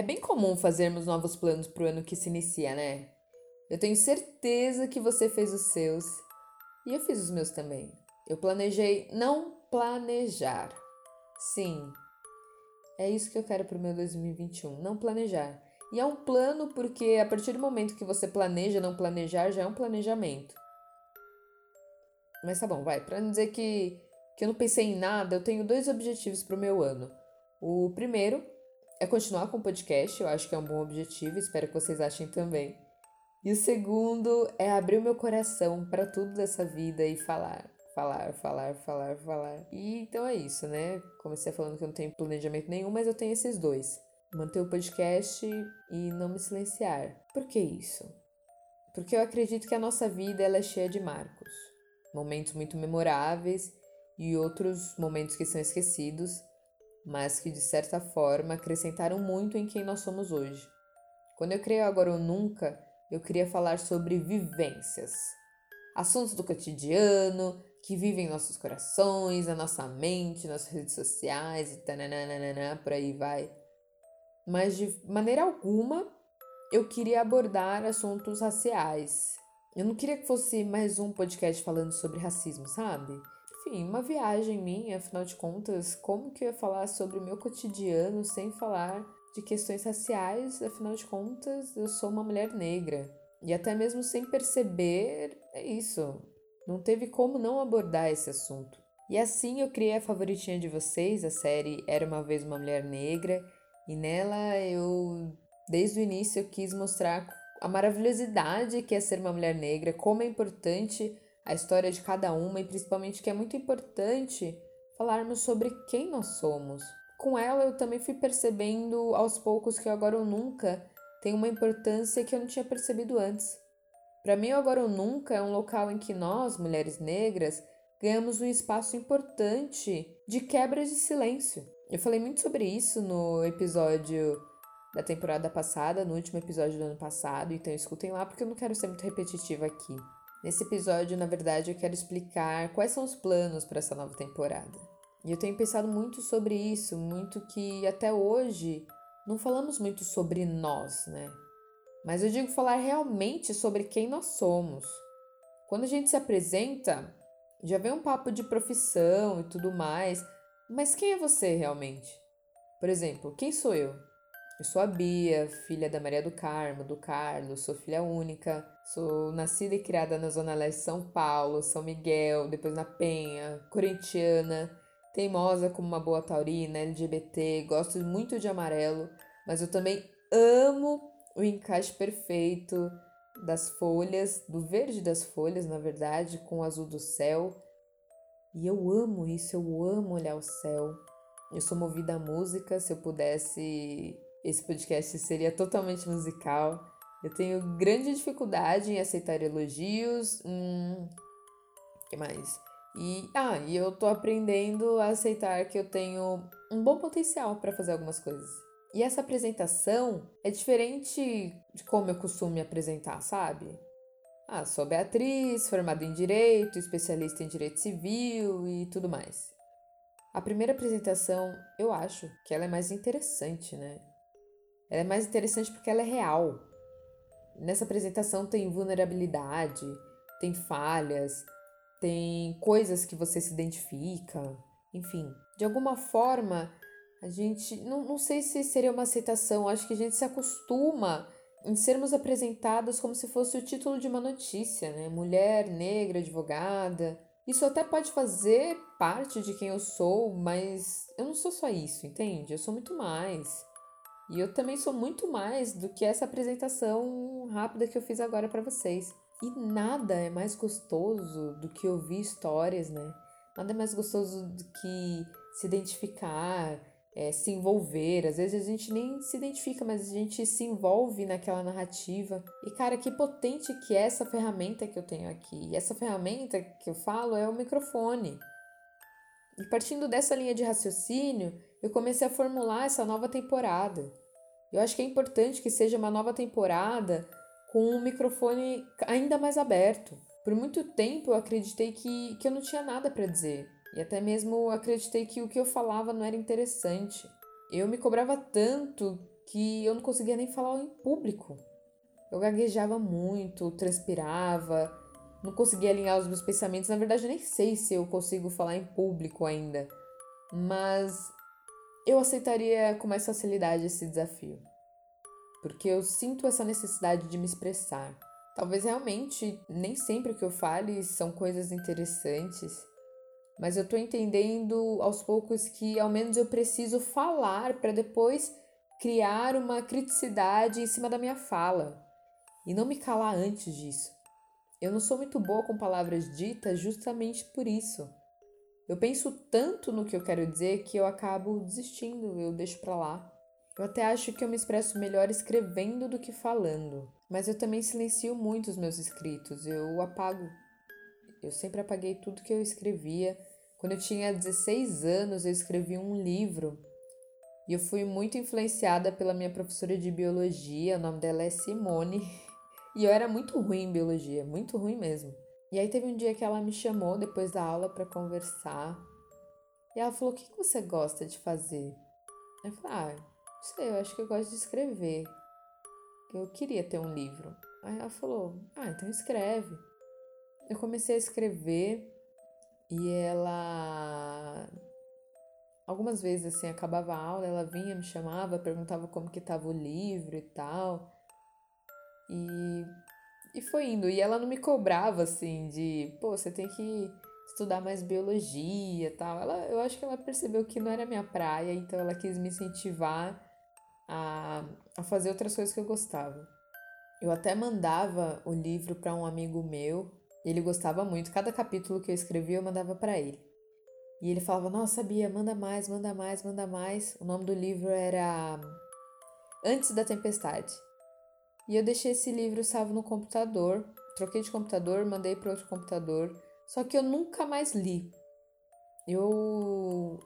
É bem comum fazermos novos planos para o ano que se inicia, né? Eu tenho certeza que você fez os seus e eu fiz os meus também. Eu planejei não planejar. Sim, é isso que eu quero para o meu 2021, não planejar. E é um plano porque a partir do momento que você planeja não planejar, já é um planejamento. Mas tá bom, vai. Para não dizer que, que eu não pensei em nada, eu tenho dois objetivos para o meu ano. O primeiro é continuar com o podcast, eu acho que é um bom objetivo, espero que vocês achem também. E o segundo é abrir o meu coração para tudo dessa vida e falar, falar, falar, falar, falar. E então é isso, né? Comecei falando que eu não tenho planejamento nenhum, mas eu tenho esses dois. Manter o podcast e não me silenciar. Por que isso? Porque eu acredito que a nossa vida ela é cheia de marcos. Momentos muito memoráveis e outros momentos que são esquecidos, mas que de certa forma acrescentaram muito em quem nós somos hoje. Quando eu creio agora ou nunca, eu queria falar sobre vivências. Assuntos do cotidiano que vivem em nossos corações, na nossa mente, nas redes sociais e tananana, por aí vai. Mas de maneira alguma eu queria abordar assuntos raciais. Eu não queria que fosse mais um podcast falando sobre racismo, sabe? Enfim, uma viagem minha, afinal de contas, como que eu ia falar sobre o meu cotidiano sem falar de questões raciais, afinal de contas, eu sou uma mulher negra. E até mesmo sem perceber, é isso. Não teve como não abordar esse assunto. E assim eu criei a favoritinha de vocês, a série Era uma vez uma mulher negra, e nela eu desde o início eu quis mostrar a maravilhosidade que é ser uma mulher negra, como é importante a história de cada uma e principalmente que é muito importante falarmos sobre quem nós somos com ela eu também fui percebendo aos poucos que agora ou nunca tem uma importância que eu não tinha percebido antes. Para mim, agora ou nunca é um local em que nós, mulheres negras, ganhamos um espaço importante de quebra de silêncio. Eu falei muito sobre isso no episódio da temporada passada, no último episódio do ano passado, então escutem lá porque eu não quero ser muito repetitiva aqui. Nesse episódio, na verdade, eu quero explicar quais são os planos para essa nova temporada. E eu tenho pensado muito sobre isso, muito que até hoje não falamos muito sobre nós, né? Mas eu digo falar realmente sobre quem nós somos. Quando a gente se apresenta, já vem um papo de profissão e tudo mais, mas quem é você realmente? Por exemplo, quem sou eu? Eu sou a Bia, filha da Maria do Carmo, do Carlos, sou filha única, sou nascida e criada na Zona Leste de São Paulo, São Miguel, depois na Penha, corintiana, teimosa como uma boa taurina, LGBT, gosto muito de amarelo, mas eu também amo o encaixe perfeito das folhas, do verde das folhas, na verdade, com o azul do céu. E eu amo isso, eu amo olhar o céu. Eu sou movida à música, se eu pudesse, esse podcast seria totalmente musical. Eu tenho grande dificuldade em aceitar elogios. Hum, que mais? E, ah, e eu tô aprendendo a aceitar que eu tenho um bom potencial para fazer algumas coisas. E essa apresentação é diferente de como eu costumo me apresentar, sabe? Ah, sou Beatriz, formada em Direito, especialista em Direito Civil e tudo mais. A primeira apresentação, eu acho que ela é mais interessante, né? Ela é mais interessante porque ela é real. Nessa apresentação tem vulnerabilidade, tem falhas, tem coisas que você se identifica, enfim. De alguma forma, a gente. Não, não sei se seria uma aceitação, acho que a gente se acostuma em sermos apresentadas como se fosse o título de uma notícia, né? Mulher, negra, advogada. Isso até pode fazer parte de quem eu sou, mas eu não sou só isso, entende? Eu sou muito mais. E eu também sou muito mais do que essa apresentação rápida que eu fiz agora para vocês. E nada é mais gostoso do que ouvir histórias, né? Nada é mais gostoso do que se identificar, é, se envolver. Às vezes a gente nem se identifica, mas a gente se envolve naquela narrativa. E cara, que potente que é essa ferramenta que eu tenho aqui. E essa ferramenta que eu falo é o microfone. E partindo dessa linha de raciocínio, eu comecei a formular essa nova temporada. Eu acho que é importante que seja uma nova temporada com o microfone ainda mais aberto. Por muito tempo eu acreditei que, que eu não tinha nada para dizer, e até mesmo acreditei que o que eu falava não era interessante. Eu me cobrava tanto que eu não conseguia nem falar em público. Eu gaguejava muito, transpirava, não conseguia alinhar os meus pensamentos. Na verdade, eu nem sei se eu consigo falar em público ainda, mas eu aceitaria com mais facilidade esse desafio, porque eu sinto essa necessidade de me expressar. Talvez realmente nem sempre que eu fale são coisas interessantes, mas eu tô entendendo aos poucos que ao menos eu preciso falar para depois criar uma criticidade em cima da minha fala e não me calar antes disso. Eu não sou muito boa com palavras ditas justamente por isso. Eu penso tanto no que eu quero dizer que eu acabo desistindo, eu deixo para lá. Eu até acho que eu me expresso melhor escrevendo do que falando, mas eu também silencio muito os meus escritos, eu apago. Eu sempre apaguei tudo que eu escrevia. Quando eu tinha 16 anos, eu escrevi um livro e eu fui muito influenciada pela minha professora de biologia, o nome dela é Simone, e eu era muito ruim em biologia, muito ruim mesmo. E aí teve um dia que ela me chamou depois da aula para conversar. E ela falou: "O que você gosta de fazer?" Eu falei: "Ah, não sei, eu acho que eu gosto de escrever. Eu queria ter um livro." Aí ela falou: "Ah, então escreve." Eu comecei a escrever e ela algumas vezes assim acabava a aula, ela vinha, me chamava, perguntava como que tava o livro e tal. E e foi indo. E ela não me cobrava assim de, pô, você tem que estudar mais biologia e tal. Ela, eu acho que ela percebeu que não era minha praia, então ela quis me incentivar a, a fazer outras coisas que eu gostava. Eu até mandava o livro para um amigo meu, ele gostava muito. Cada capítulo que eu escrevia eu mandava para ele. E ele falava: "Nossa, Bia, manda mais, manda mais, manda mais". O nome do livro era Antes da Tempestade. E eu deixei esse livro salvo no computador, troquei de computador, mandei para outro computador, só que eu nunca mais li. Eu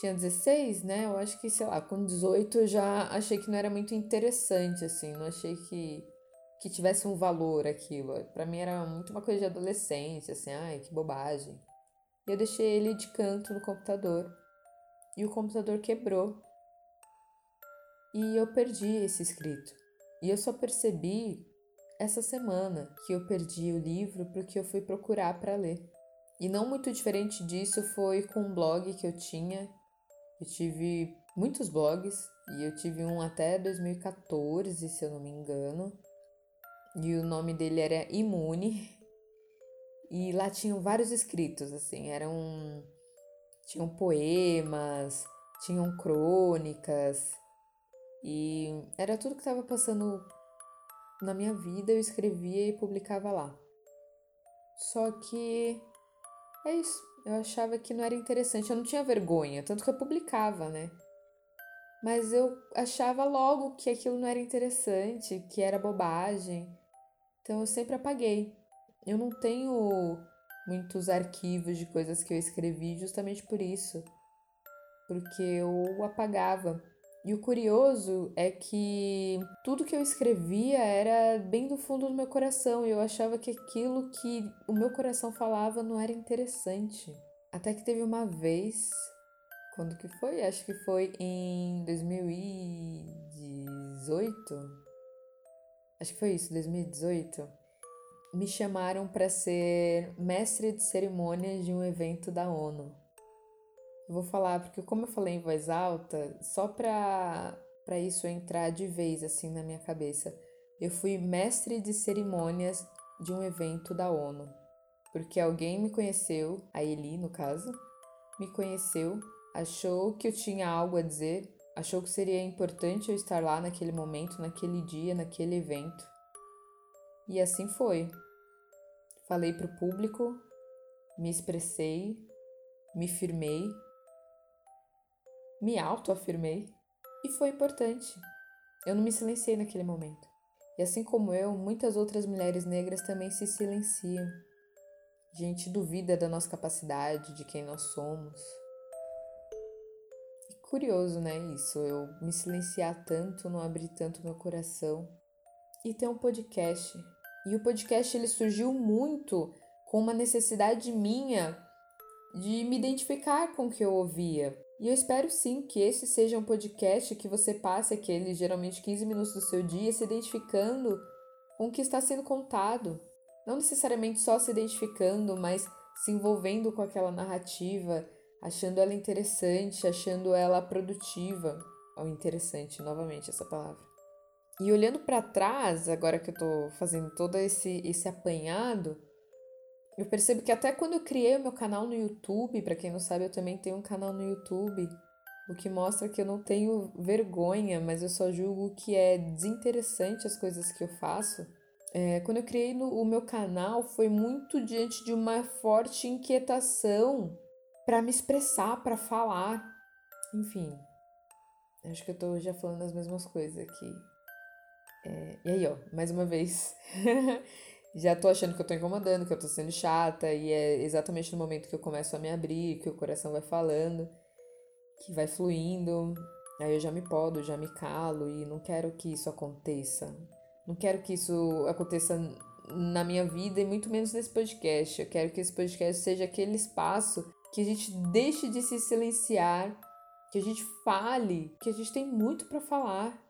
tinha 16, né? Eu acho que, sei lá, com 18 eu já achei que não era muito interessante, assim, não achei que, que tivesse um valor aquilo. Para mim era muito uma coisa de adolescência, assim, ai, que bobagem. E eu deixei ele de canto no computador. E o computador quebrou. E eu perdi esse escrito. E eu só percebi essa semana que eu perdi o livro porque eu fui procurar para ler. E não muito diferente disso foi com um blog que eu tinha. Eu tive muitos blogs e eu tive um até 2014, se eu não me engano. E o nome dele era Imune. E lá tinham vários escritos, assim, eram tinham poemas, tinham crônicas, e era tudo que estava passando na minha vida, eu escrevia e publicava lá. Só que é isso. Eu achava que não era interessante, eu não tinha vergonha, tanto que eu publicava, né? Mas eu achava logo que aquilo não era interessante, que era bobagem. Então eu sempre apaguei. Eu não tenho muitos arquivos de coisas que eu escrevi justamente por isso. Porque eu apagava. E o curioso é que tudo que eu escrevia era bem do fundo do meu coração e eu achava que aquilo que o meu coração falava não era interessante. Até que teve uma vez, quando que foi? Acho que foi em 2018. Acho que foi isso, 2018. Me chamaram para ser mestre de cerimônias de um evento da ONU. Eu vou falar, porque como eu falei em voz alta, só para para isso entrar de vez assim na minha cabeça, eu fui mestre de cerimônias de um evento da ONU, porque alguém me conheceu, a Eli no caso, me conheceu, achou que eu tinha algo a dizer, achou que seria importante eu estar lá naquele momento, naquele dia, naquele evento. E assim foi. Falei para o público, me expressei, me firmei me autoafirmei e foi importante. Eu não me silenciei naquele momento. E assim como eu, muitas outras mulheres negras também se silenciam. A gente duvida da nossa capacidade, de quem nós somos. E curioso, né? Isso, eu me silenciar tanto, não abrir tanto meu coração. E ter um podcast. E o podcast ele surgiu muito com uma necessidade minha de me identificar com o que eu ouvia E eu espero sim que esse seja um podcast que você passe aqueles geralmente 15 minutos do seu dia se identificando com o que está sendo contado. Não necessariamente só se identificando, mas se envolvendo com aquela narrativa, achando ela interessante, achando ela produtiva. Ou interessante, novamente essa palavra. E olhando para trás, agora que eu tô fazendo todo esse, esse apanhado, eu percebo que até quando eu criei o meu canal no YouTube, para quem não sabe, eu também tenho um canal no YouTube, o que mostra que eu não tenho vergonha, mas eu só julgo que é desinteressante as coisas que eu faço. É, quando eu criei no, o meu canal, foi muito diante de uma forte inquietação para me expressar, para falar. Enfim, acho que eu tô já falando as mesmas coisas aqui. É, e aí, ó, mais uma vez. já tô achando que eu tô incomodando, que eu tô sendo chata, e é exatamente no momento que eu começo a me abrir, que o coração vai falando, que vai fluindo, aí eu já me podo, já me calo, e não quero que isso aconteça. Não quero que isso aconteça na minha vida e muito menos nesse podcast. Eu quero que esse podcast seja aquele espaço que a gente deixe de se silenciar, que a gente fale, que a gente tem muito para falar.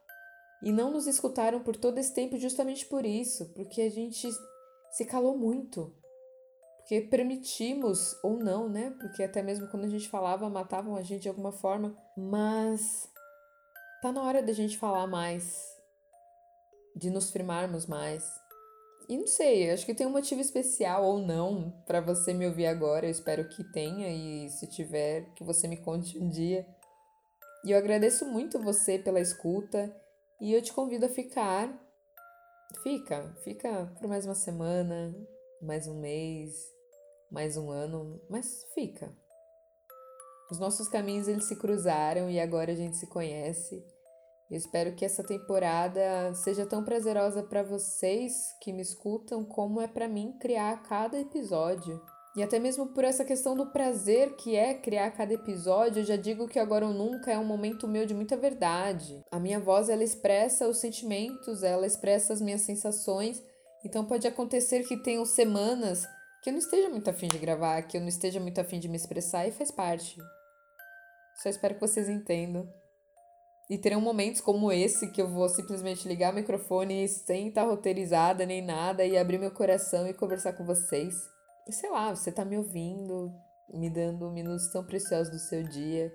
E não nos escutaram por todo esse tempo justamente por isso, porque a gente se calou muito. Porque permitimos, ou não, né? Porque até mesmo quando a gente falava, matavam a gente de alguma forma. Mas tá na hora da gente falar mais, de nos firmarmos mais. E não sei, acho que tem um motivo especial ou não para você me ouvir agora. Eu espero que tenha e se tiver, que você me conte um dia. E eu agradeço muito você pela escuta e eu te convido a ficar Fica, fica por mais uma semana, mais um mês, mais um ano, mas fica. Os nossos caminhos eles se cruzaram e agora a gente se conhece. Eu espero que essa temporada seja tão prazerosa para vocês que me escutam como é para mim criar cada episódio. E até mesmo por essa questão do prazer que é criar cada episódio, eu já digo que agora ou nunca é um momento meu de muita verdade. A minha voz ela expressa os sentimentos, ela expressa as minhas sensações. Então pode acontecer que tenham semanas que eu não esteja muito afim de gravar, que eu não esteja muito afim de me expressar e faz parte. Só espero que vocês entendam. E terão momentos como esse que eu vou simplesmente ligar o microfone sem estar roteirizada nem nada e abrir meu coração e conversar com vocês sei lá, você tá me ouvindo, me dando minutos tão preciosos do seu dia.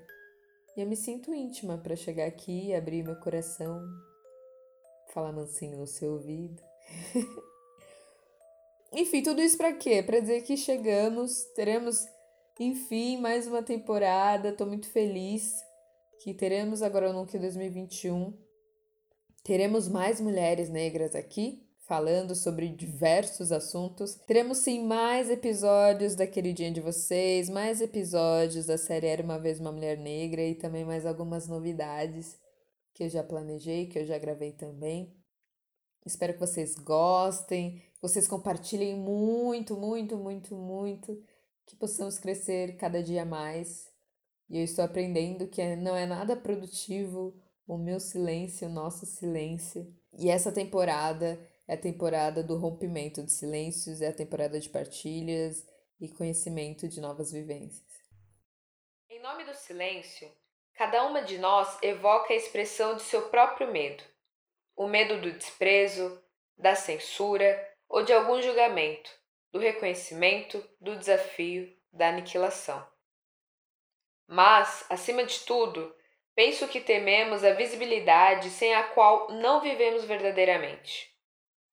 E eu me sinto íntima para chegar aqui, abrir meu coração, falar mansinho no seu ouvido. enfim, tudo isso para quê? Para dizer que chegamos, teremos enfim mais uma temporada. Tô muito feliz que teremos agora no que 2021 teremos mais mulheres negras aqui falando sobre diversos assuntos. Teremos sim mais episódios da queridinha de vocês, mais episódios da série Era uma vez uma mulher negra e também mais algumas novidades que eu já planejei, que eu já gravei também. Espero que vocês gostem, que vocês compartilhem muito, muito, muito, muito, que possamos crescer cada dia mais. E eu estou aprendendo que não é nada produtivo o meu silêncio, o nosso silêncio. E essa temporada é a temporada do rompimento de silêncios, é a temporada de partilhas e conhecimento de novas vivências. Em nome do silêncio, cada uma de nós evoca a expressão de seu próprio medo. O medo do desprezo, da censura ou de algum julgamento, do reconhecimento, do desafio, da aniquilação. Mas, acima de tudo, penso que tememos a visibilidade sem a qual não vivemos verdadeiramente.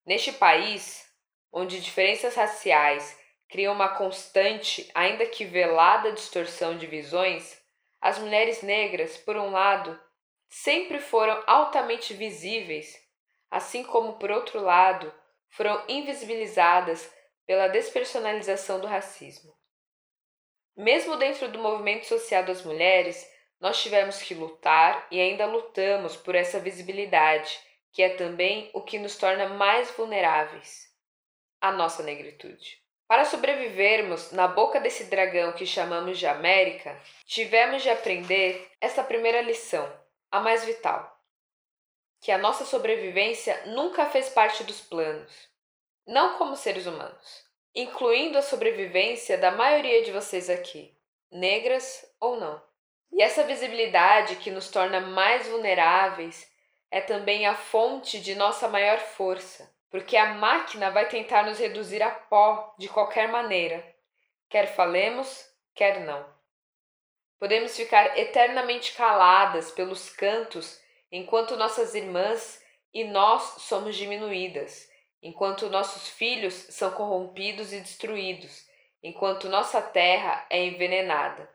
Neste país, onde diferenças raciais criam uma constante, ainda que velada distorção de visões, as mulheres negras, por um lado, sempre foram altamente visíveis, assim como, por outro lado, foram invisibilizadas pela despersonalização do racismo. Mesmo dentro do movimento social das mulheres, nós tivemos que lutar e ainda lutamos por essa visibilidade que é também o que nos torna mais vulneráveis a nossa negritude. Para sobrevivermos na boca desse dragão que chamamos de América, tivemos de aprender essa primeira lição, a mais vital: que a nossa sobrevivência nunca fez parte dos planos, não como seres humanos, incluindo a sobrevivência da maioria de vocês aqui, negras ou não. E essa visibilidade que nos torna mais vulneráveis é também a fonte de nossa maior força, porque a máquina vai tentar nos reduzir a pó de qualquer maneira, quer falemos, quer não. Podemos ficar eternamente caladas pelos cantos enquanto nossas irmãs e nós somos diminuídas, enquanto nossos filhos são corrompidos e destruídos, enquanto nossa terra é envenenada.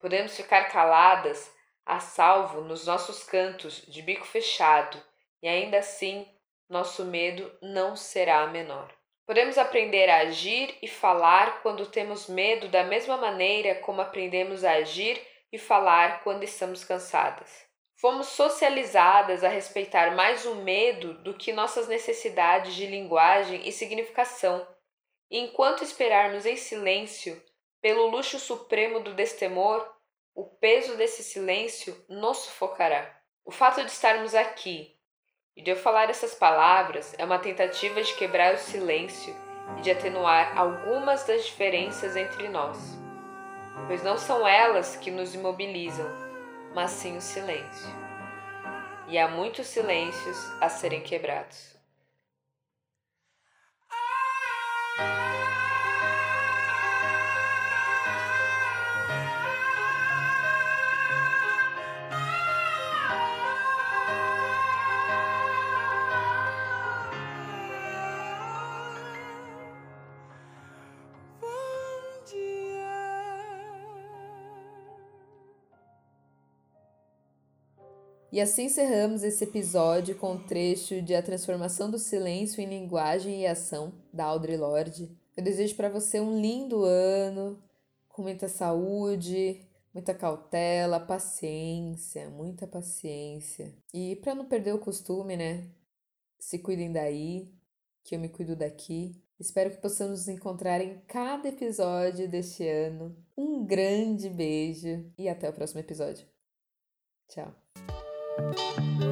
Podemos ficar caladas a salvo nos nossos cantos de bico fechado, e ainda assim nosso medo não será menor. Podemos aprender a agir e falar quando temos medo, da mesma maneira como aprendemos a agir e falar quando estamos cansadas. Fomos socializadas a respeitar mais o medo do que nossas necessidades de linguagem e significação. E enquanto esperarmos em silêncio pelo luxo supremo do destemor, o peso desse silêncio nos sufocará. O fato de estarmos aqui e de eu falar essas palavras é uma tentativa de quebrar o silêncio e de atenuar algumas das diferenças entre nós, pois não são elas que nos imobilizam, mas sim o silêncio. E há muitos silêncios a serem quebrados. E assim encerramos esse episódio com o um trecho de A Transformação do Silêncio em Linguagem e Ação, da Audre Lorde. Eu desejo para você um lindo ano, com muita saúde, muita cautela, paciência, muita paciência. E para não perder o costume, né? Se cuidem daí, que eu me cuido daqui. Espero que possamos nos encontrar em cada episódio deste ano. Um grande beijo e até o próximo episódio. Tchau. Música